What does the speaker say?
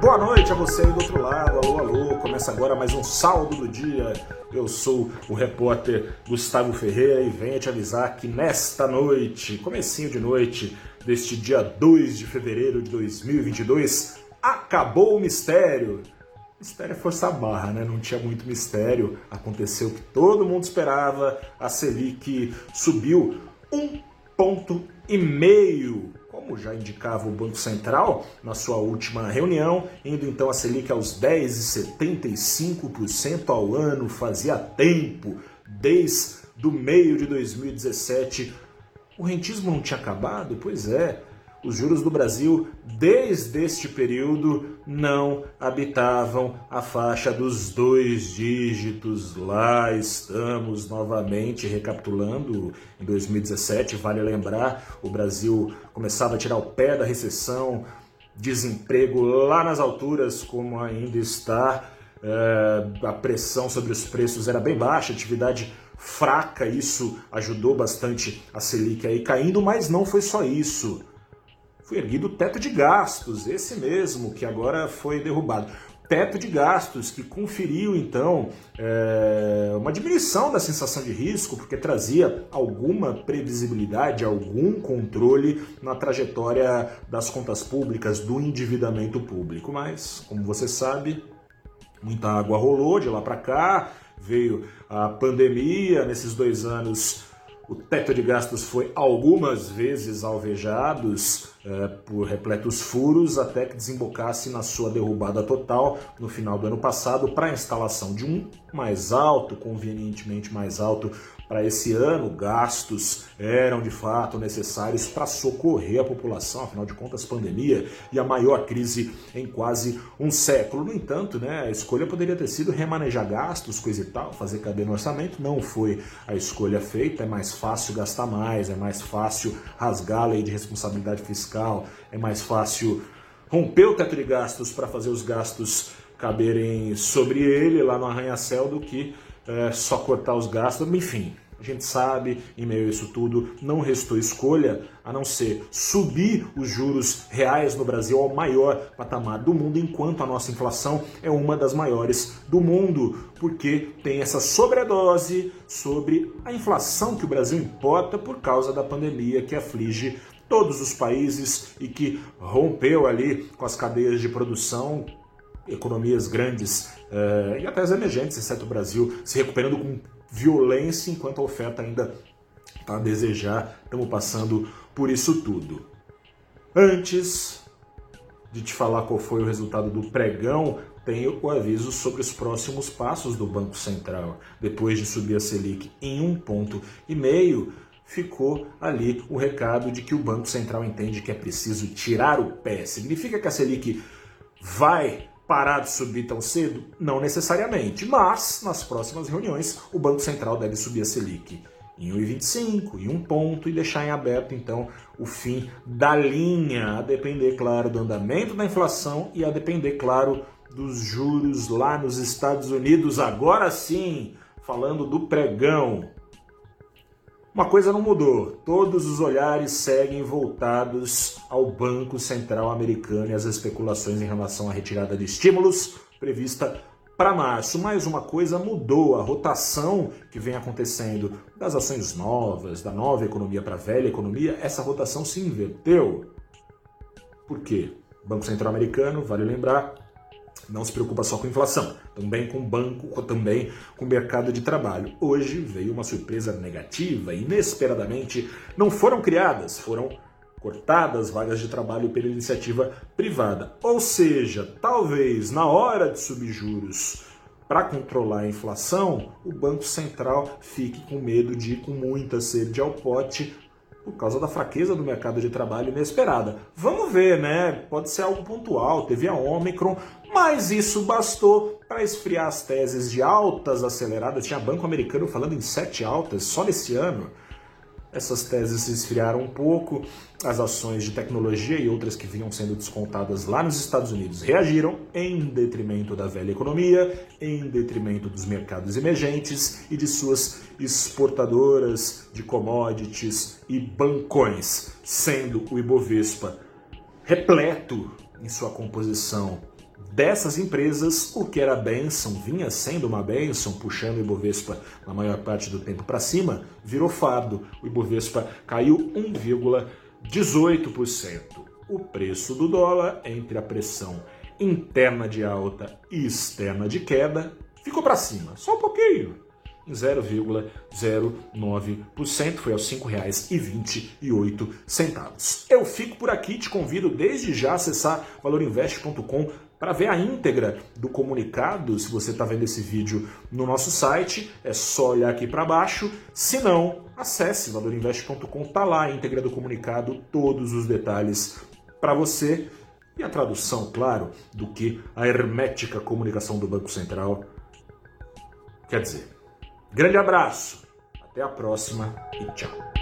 Boa noite a você aí do outro lado, alô, alô. Começa agora mais um saldo do dia. Eu sou o repórter Gustavo Ferreira e venho te avisar que nesta noite, comecinho de noite, deste dia 2 de fevereiro de 2022, acabou o mistério. Mistério é força barra, né? Não tinha muito mistério. Aconteceu o que todo mundo esperava. A Selic subiu um ponto e meio como já indicava o Banco Central na sua última reunião, indo então a Selic aos 10,75% ao ano, fazia tempo, desde o meio de 2017. O rentismo não tinha acabado? Pois é, os juros do Brasil, desde este período, não habitavam a faixa dos dois dígitos. Lá estamos novamente recapitulando. Em 2017, vale lembrar, o Brasil começava a tirar o pé da recessão, desemprego lá nas alturas, como ainda está. É, a pressão sobre os preços era bem baixa, atividade fraca, isso ajudou bastante a Selic aí caindo, mas não foi só isso foi erguido o teto de gastos, esse mesmo que agora foi derrubado. Teto de gastos que conferiu então é, uma diminuição da sensação de risco, porque trazia alguma previsibilidade, algum controle na trajetória das contas públicas, do endividamento público. Mas, como você sabe, muita água rolou de lá para cá, veio a pandemia nesses dois anos o teto de gastos foi algumas vezes alvejados é, por repletos furos até que desembocasse na sua derrubada total no final do ano passado para a instalação de um mais alto, convenientemente mais alto para esse ano, gastos eram de fato necessários para socorrer a população, afinal de contas, pandemia e a maior crise em quase um século. No entanto, né, a escolha poderia ter sido remanejar gastos, coisa e tal, fazer caber no orçamento, não foi a escolha feita, é mais fácil gastar mais, é mais fácil rasgar a lei de responsabilidade fiscal, é mais fácil romper o teto de gastos para fazer os gastos caberem sobre ele lá no arranha-céu do que é, só cortar os gastos, enfim. A gente sabe, em meio a isso tudo, não restou escolha a não ser subir os juros reais no Brasil ao maior patamar do mundo, enquanto a nossa inflação é uma das maiores do mundo, porque tem essa sobredose sobre a inflação que o Brasil importa por causa da pandemia que aflige todos os países e que rompeu ali com as cadeias de produção economias grandes uh, e até as emergentes, exceto o Brasil, se recuperando com violência, enquanto a oferta ainda está a desejar. Estamos passando por isso tudo. Antes de te falar qual foi o resultado do pregão, tenho o aviso sobre os próximos passos do Banco Central. Depois de subir a Selic em um ponto e meio, ficou ali o recado de que o Banco Central entende que é preciso tirar o pé. Significa que a Selic vai parar de subir tão cedo? Não necessariamente, mas nas próximas reuniões o Banco Central deve subir a Selic em 1,25, em um ponto e deixar em aberto então o fim da linha, a depender, claro, do andamento da inflação e a depender, claro, dos juros lá nos Estados Unidos. Agora sim, falando do pregão, uma coisa não mudou, todos os olhares seguem voltados ao Banco Central Americano e às especulações em relação à retirada de estímulos prevista para março. Mas uma coisa mudou, a rotação que vem acontecendo das ações novas, da nova economia para a velha economia, essa rotação se inverteu. Por quê? Banco Central Americano, vale lembrar, não se preocupa só com inflação, também com banco, também com mercado de trabalho. Hoje veio uma surpresa negativa, inesperadamente não foram criadas, foram cortadas vagas de trabalho pela iniciativa privada. Ou seja, talvez na hora de subir juros para controlar a inflação, o Banco Central fique com medo de ir com muita sede ao pote por causa da fraqueza do mercado de trabalho inesperada. Vamos ver, né? Pode ser algo pontual, teve a Omicron, mas isso bastou para esfriar as teses de altas aceleradas. Tinha banco americano falando em sete altas só nesse ano. Essas teses se esfriaram um pouco, as ações de tecnologia e outras que vinham sendo descontadas lá nos Estados Unidos reagiram em detrimento da velha economia, em detrimento dos mercados emergentes e de suas exportadoras de commodities e bancões, sendo o Ibovespa repleto em sua composição dessas empresas, o que era benção, vinha sendo uma benção, puxando o Ibovespa na maior parte do tempo para cima, virou fardo. O Ibovespa caiu 1,18%. O preço do dólar, entre a pressão interna de alta e externa de queda, ficou para cima, só um pouquinho, em 0,09%, foi aos R$ 5,28. Eu fico por aqui, te convido desde já a acessar valorinvest.com para ver a íntegra do comunicado, se você está vendo esse vídeo no nosso site, é só olhar aqui para baixo. Se não, acesse valorinvest.com, está lá a íntegra do comunicado, todos os detalhes para você. E a tradução, claro, do que a hermética comunicação do Banco Central quer dizer. Grande abraço, até a próxima e tchau.